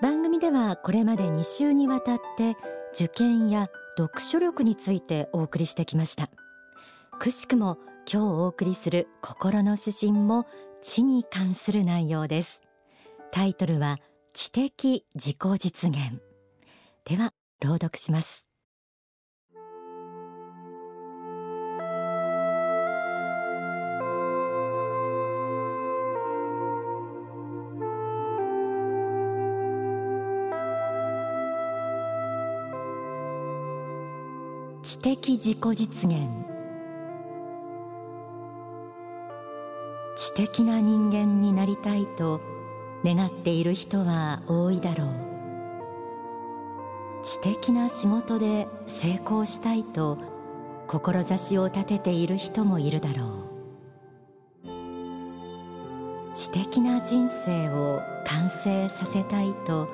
番組ではこれまで2週にわたって受験や読書力についてお送りしてきました。くしくも今日お送りする心の指針も知に関する内容です。タイトルは知的自己実現。では朗読します。知的自己実現。知的な人間になりたいと願っている人は多いだろう。知的な仕事で成功したいと志を立てている人もいるだろう。知的な人生を完成させたいと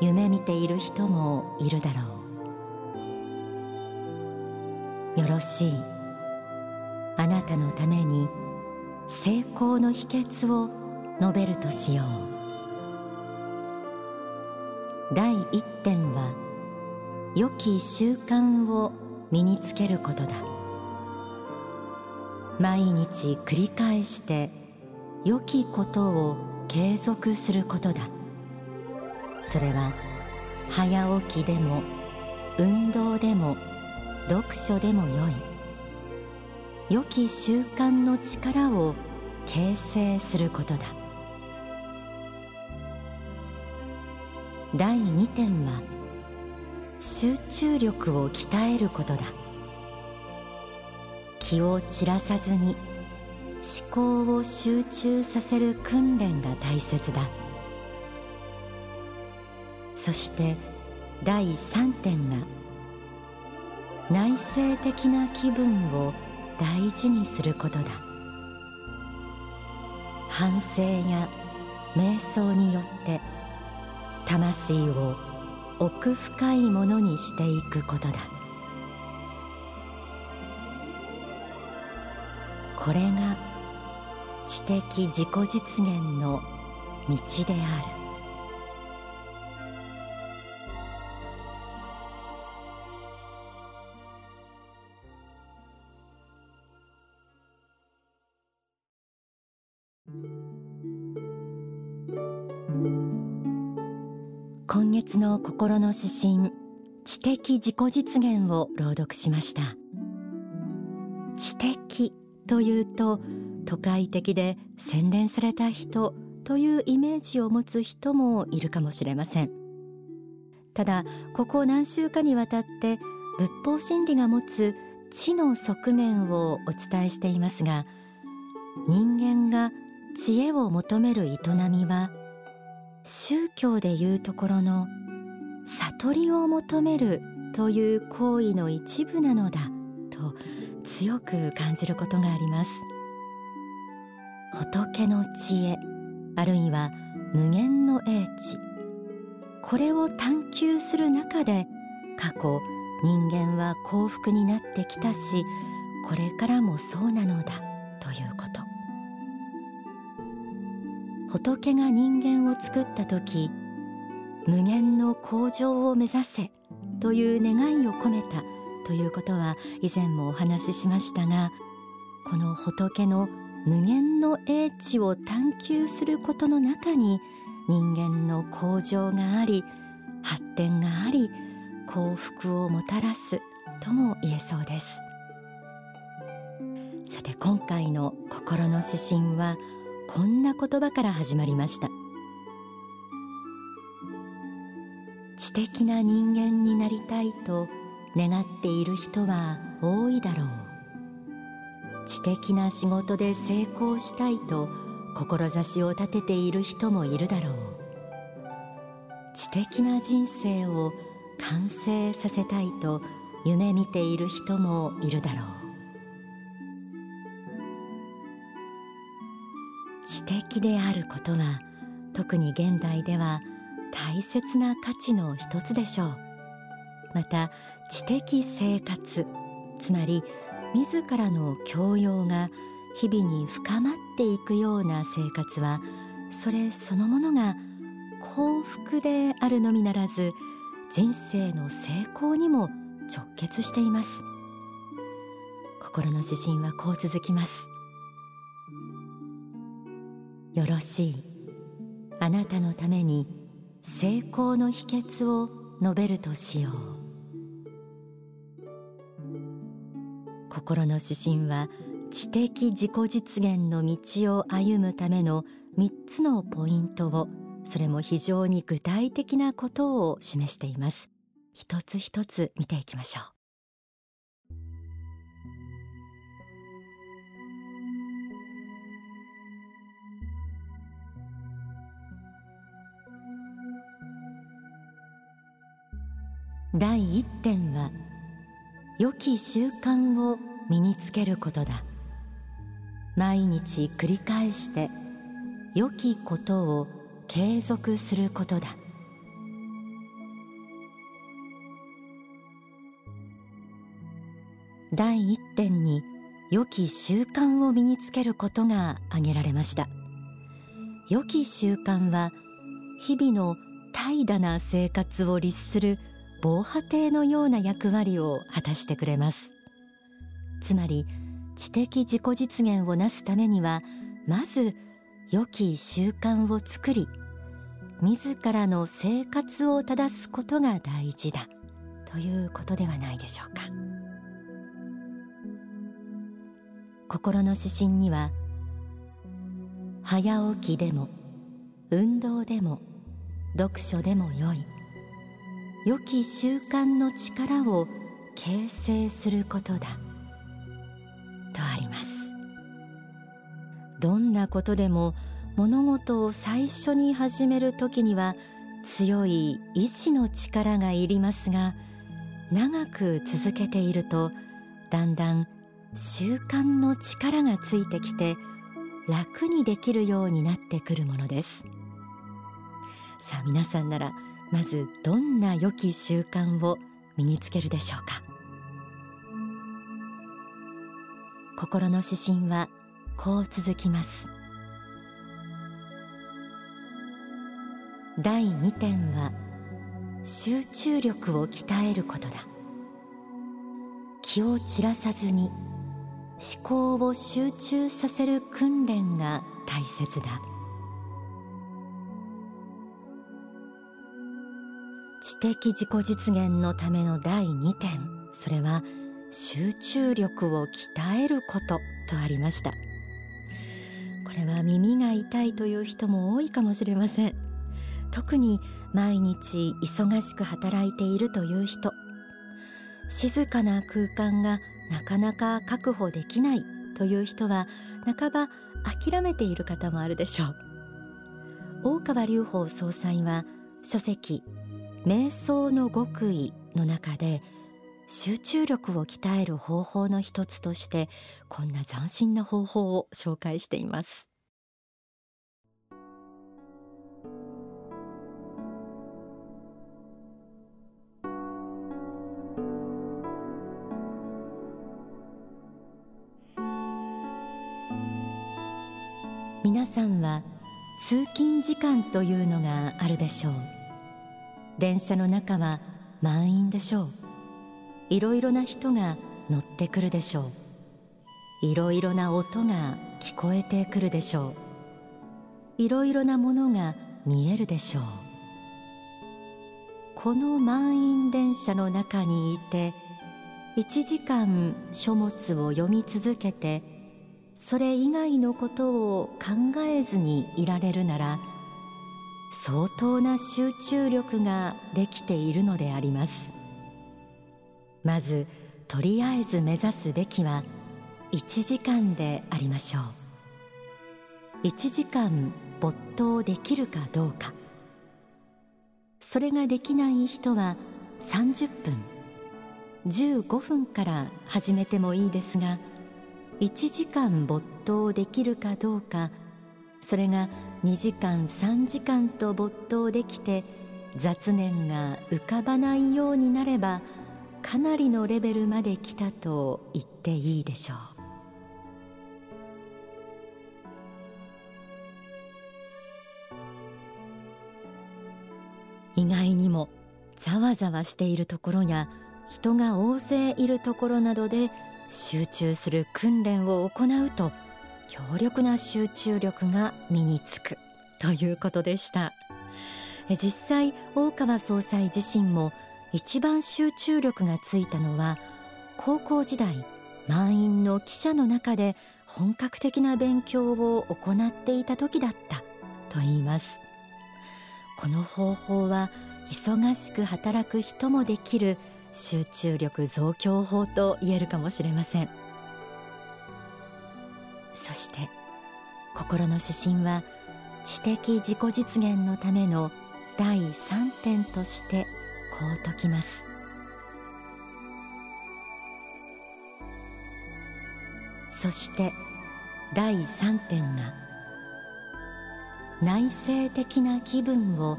夢見ている人もいるだろう。よろしい。あなたのために成功の秘訣を述べるとしよう。第一点は良き習慣を身につけることだ。毎日繰り返して良きことを継続することだ。それは早起きでも運動でも読書でもよい。良き習慣の力を形成することだ。第2点は集中力を鍛えることだ。気を散らさずに思考を集中させる訓練が大切だ。そして第3点が内省的な気分を大事にすることだ。反省や瞑想によって魂を奥深いものにしていくことだ。これが知的自己実現の道である。の心の指針知的自己実現を朗読しました。知的というと都会的で洗練された人というイメージを持つ人もいるかもしれません。ただここ何週かにわたって仏法真理が持つ知の側面をお伝えしていますが人間が知恵を求める営みは宗教でいうところの悟りを求めるという行為の一部なのだと強く感じることがあります。仏の知恵あるいは無限の英知これを探求する中で過去人間は幸福になってきたしこれからもそうなのだということ。仏が人間を作った時無限の向上を目指せという願いを込めたということは以前もお話ししましたがこの仏の無限の英知を探求することの中に人間の向上があり発展があり幸福をもたらすとも言えそうです。さて今回の心の指針はこんな言葉から始まりました。知的な人間になりたいと願っている人は多いだろう。知的な仕事で成功したいと志を立てている人もいるだろう。知的な人生を完成させたいと夢見ている人もいるだろう。知的であることは特に現代では大切な価値の一つでしょう。また知的生活つまり自らの教養が日々に深まっていくような生活はそれそのものが幸福であるのみならず人生の成功にも直結しています。心の指針はこう続きます。よろしい。あなたのために成功の秘訣を述べるとしよう。心の指針は知的自己実現の道を歩むための3つのポイントをそれも非常に具体的なことを示しています。一つ一つ見ていきましょう。第一点は良き習慣を身につけることだ。毎日繰り返して良きことを継続することだ。第一点に良き習慣を身につけることが挙げられました。良き習慣は日々の怠惰な生活を律する防波堤のような役割を果たしてくれます。つまり知的自己実現をなすためにはまず良き習慣を作り自らの生活を正すことが大事だということではないでしょうか。心の指針には早起きでも運動でも読書でもよい。良き習慣の力を形成することだ。とあります。どんなことでも物事を最初に始める時には強い意志の力がいりますが長く続けているとだんだん習慣の力がついてきて楽にできるようになってくるものです。さあ皆さんならまずどんな良き習慣を身につけるでしょうか？心の指針はこう続きます。第2点は集中力を鍛えることだ。気を散らさずに思考を集中させる訓練が大切だ。的自己実現のための第2点。それは集中力を鍛えることとありました。これは耳が痛いという人も多いかもしれません。特に毎日忙しく働いているという人。静かな空間がなかなか確保できないという人は半ば諦めている方もあるでしょう。大川隆法総裁は書籍瞑想の極意の中で集中力を鍛える方法の一つとしてこんな斬新な方法を紹介しています。皆さんは通勤時間というのがあるでしょう。電車の中は満員でしょう。いろいろな人が乗ってくるでしょう。いろいろな音が聞こえてくるでしょう。いろいろなものが見えるでしょう。この満員電車の中にいて1時間書物を読み続けてそれ以外のことを考えずにいられるなら相当な集中力ができているのであります。まずとりあえず目指すべきは1時間でありましょう。1時間没頭できるかどうか。それができない人は30分。15分から始めてもいいですが1時間没頭できるかどうかそれが2時間3時間と没頭できて雑念が浮かばないようになればかなりのレベルまで来たと言っていいでしょう。意外にもざわざわしているところや人が大勢いるところなどで集中する訓練を行うと強力な集中力が身につくということでした。実際大川総裁自身も一番集中力がついたのは高校時代満員の記者の中で本格的な勉強を行っていた時だったと言います。この方法は忙しく働く人もできる集中力増強法と言えるかもしれません。そして心の指針は知的自己実現のための第3点としてこう説きます。そして第3点が内省的な気分を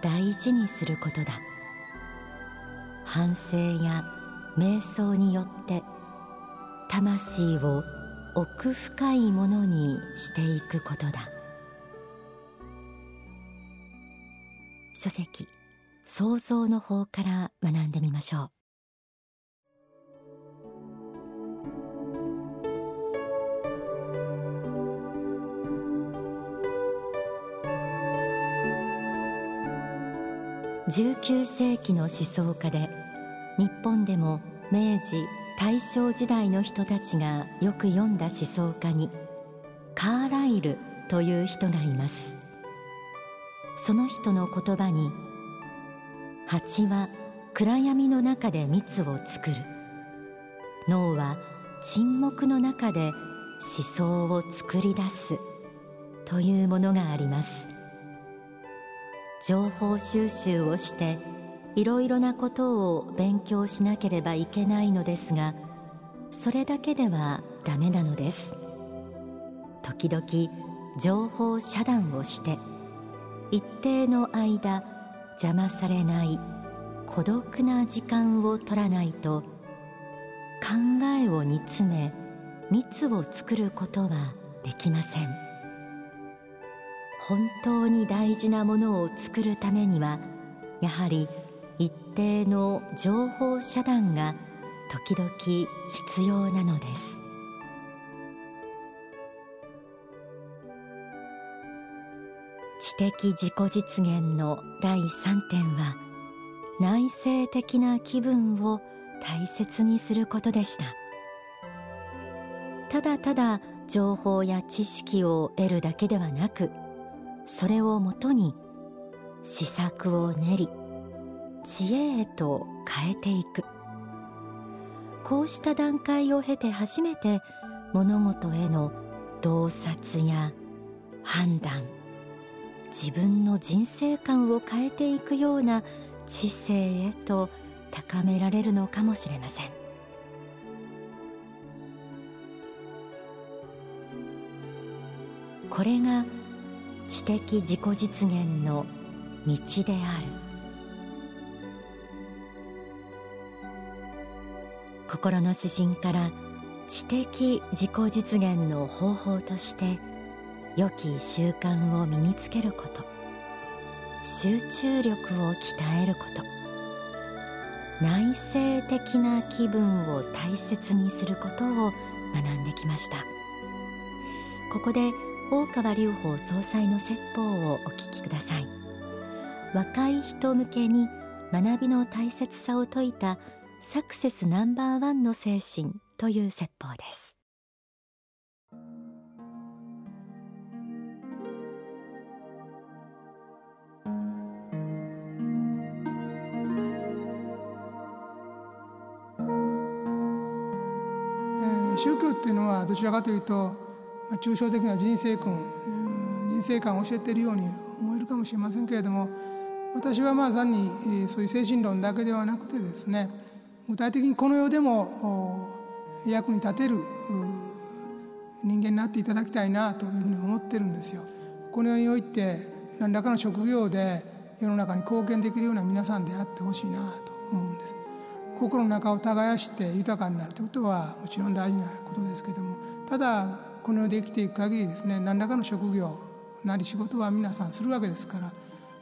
大事にすることだ。反省や瞑想によって魂を奥深いものにしていくことだ。書籍創造の方から学んでみましょう。19世紀の思想家で日本でも明治大正時代の人たちがよく読んだ思想家にカーライルという人がいます。その人の言葉に蜂は暗闇の中で蜜を作る。脳は沈黙の中で思想を作り出す。というものがあります。情報収集をしていろいろなことを勉強しなければいけないのですがそれだけではダメなのです。時々情報遮断をして一定の間邪魔されない孤独な時間を取らないと考えを煮詰め蜜を作ることはできません。本当に大事なものを作るためにはやはり一定の情報遮断が時々必要なのです。知的自己実現の第3点は内省的な気分を大切にすることでした。ただただ情報や知識を得るだけではなくそれをもとに施策を練り知恵へと変えていく。こうした段階を経て初めて物事への洞察や判断自分の人生観を変えていくような知性へと高められるのかもしれません。これが知的自己実現の道である。心の指針から知的自己実現の方法として良き習慣を身につけること集中力を鍛えること内省的な気分を大切にすることを学んできました。ここで大川隆法総裁の説法をお聞きください。若い人向けに学びの大切さを説いたサクセスナンバーワンの精神という説法です。宗教っていうのはどちらかというとまあ、抽象的な人生観人生観を教えているように思えるかもしれませんけれども私はまあ単にそういう精神論だけではなくてですね具体的にこの世でも役に立てる人間になっていただきたいなというふうに思ってるんですよ。この世において何らかの職業で世の中に貢献できるような皆さんであってほしいなと思うんです。心の中を耕して豊かになるということはもちろん大事なことですけどもただこの世で生きていく限りですね何らかの職業なり仕事は皆さんするわけですから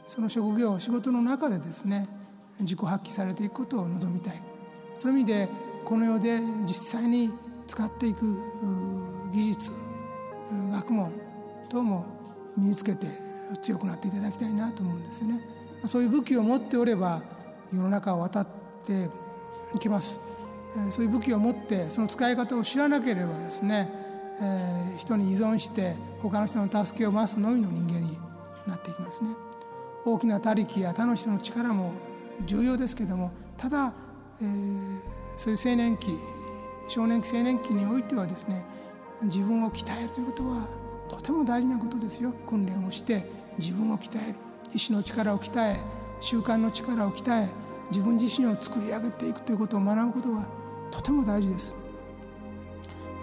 その職業仕事の中でですね自己発揮されていくことを望みたいその意味でこの世で実際に使っていく技術学問等も身につけて強くなっていただきたいなと思うんですよね。そういう武器を持っておれば世の中を渡っていきます。そういう武器を持ってその使い方を知らなければですね、えー、人に依存して他の人の助けを増すのみの人間になっていきますね。大きな他力や他の人の力も重要ですけどもただ、えー、そういう青年期少年期青年期においてはですね自分を鍛えるということはとても大事なことですよ。訓練をして自分を鍛える。意志の力を鍛え習慣の力を鍛え自分自身を作り上げていくということを学ぶことはとても大事です。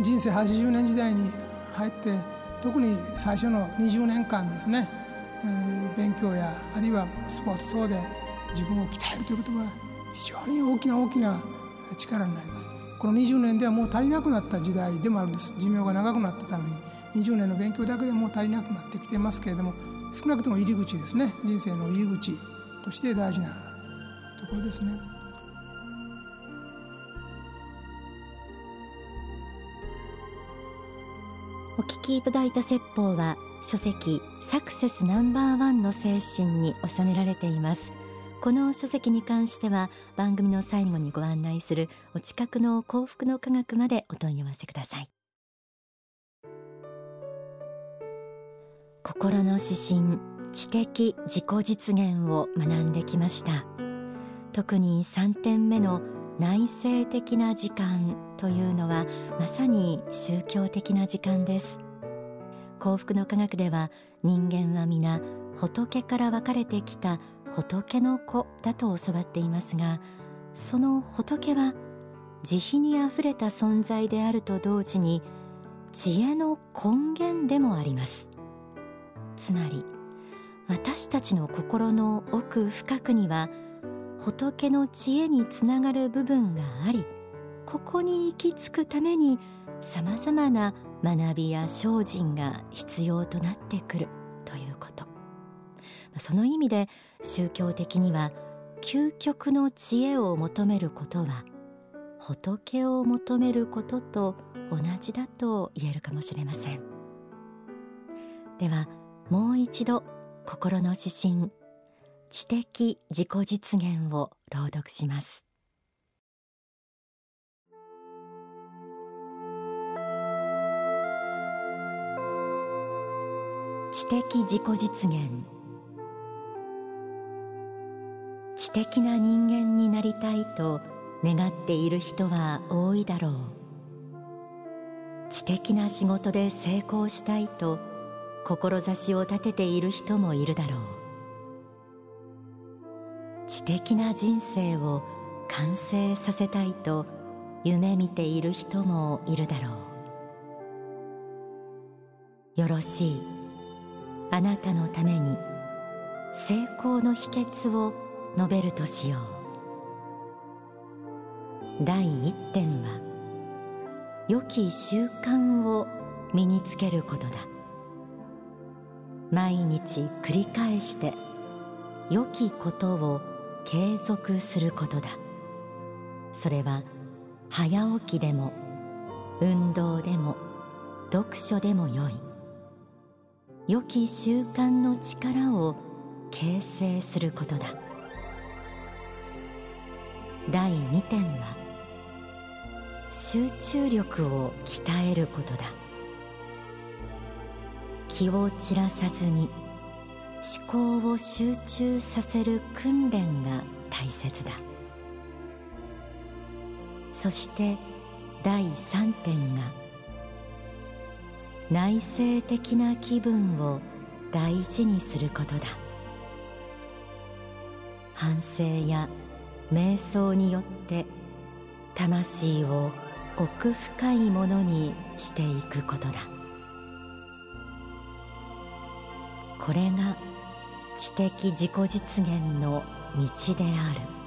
人生80年時代に入って特に最初の20年間ですね、えー、勉強やあるいはスポーツ等で自分を鍛えるということは非常に大きな大きな力になります。この20年ではもう足りなくなった時代でもあるんです。寿命が長くなったために。20年の勉強だけでもう足りなくなってきてますけれども少なくとも入り口ですね。人生の入り口として大事なところですね。お聞きいただいた説法は書籍サクセスナンバーワンの精神に収められています。この書籍に関しては番組の最後にご案内するお近くの幸福の科学までお問い合わせください。心の指針知的自己実現を学んできました。特に3点目の内省的な時間というのはまさに宗教的な時間です。幸福の科学では人間は皆仏から分かれてきた仏の子だと教わっていますがその仏は慈悲にあふれた存在であると同時に知恵の根源でもあります。つまり私たちの心の奥深くには仏の知恵につながる部分がありここに行き着くためにさまざまな学びや精進が必要となってくる。その意味で宗教的には究極の知恵を求めることは仏を求めることと同じだと言えるかもしれません。ではもう一度心の指針知的自己実現を朗読します。知的自己実現。知的な人間になりたいと願っている人は多いだろう。知的な仕事で成功したいと志を立てている人もいるだろう。知的な人生を完成させたいと夢見ている人もいるだろう。よろしい。あなたのために成功の秘訣を述べるとしよう。第一点は良き習慣を身につけることだ。毎日繰り返して良きことを継続することだ。それは早起きでも運動でも読書でもよい。良き習慣の力を形成することだ。第2点は集中力を鍛えることだ。気を散らさずに思考を集中させる訓練が大切だ。そして第3点が内省的な気分を大事にすることだ。反省や瞑想によって魂を奥深いものにしていくことだ。これが知的自己実現の道である。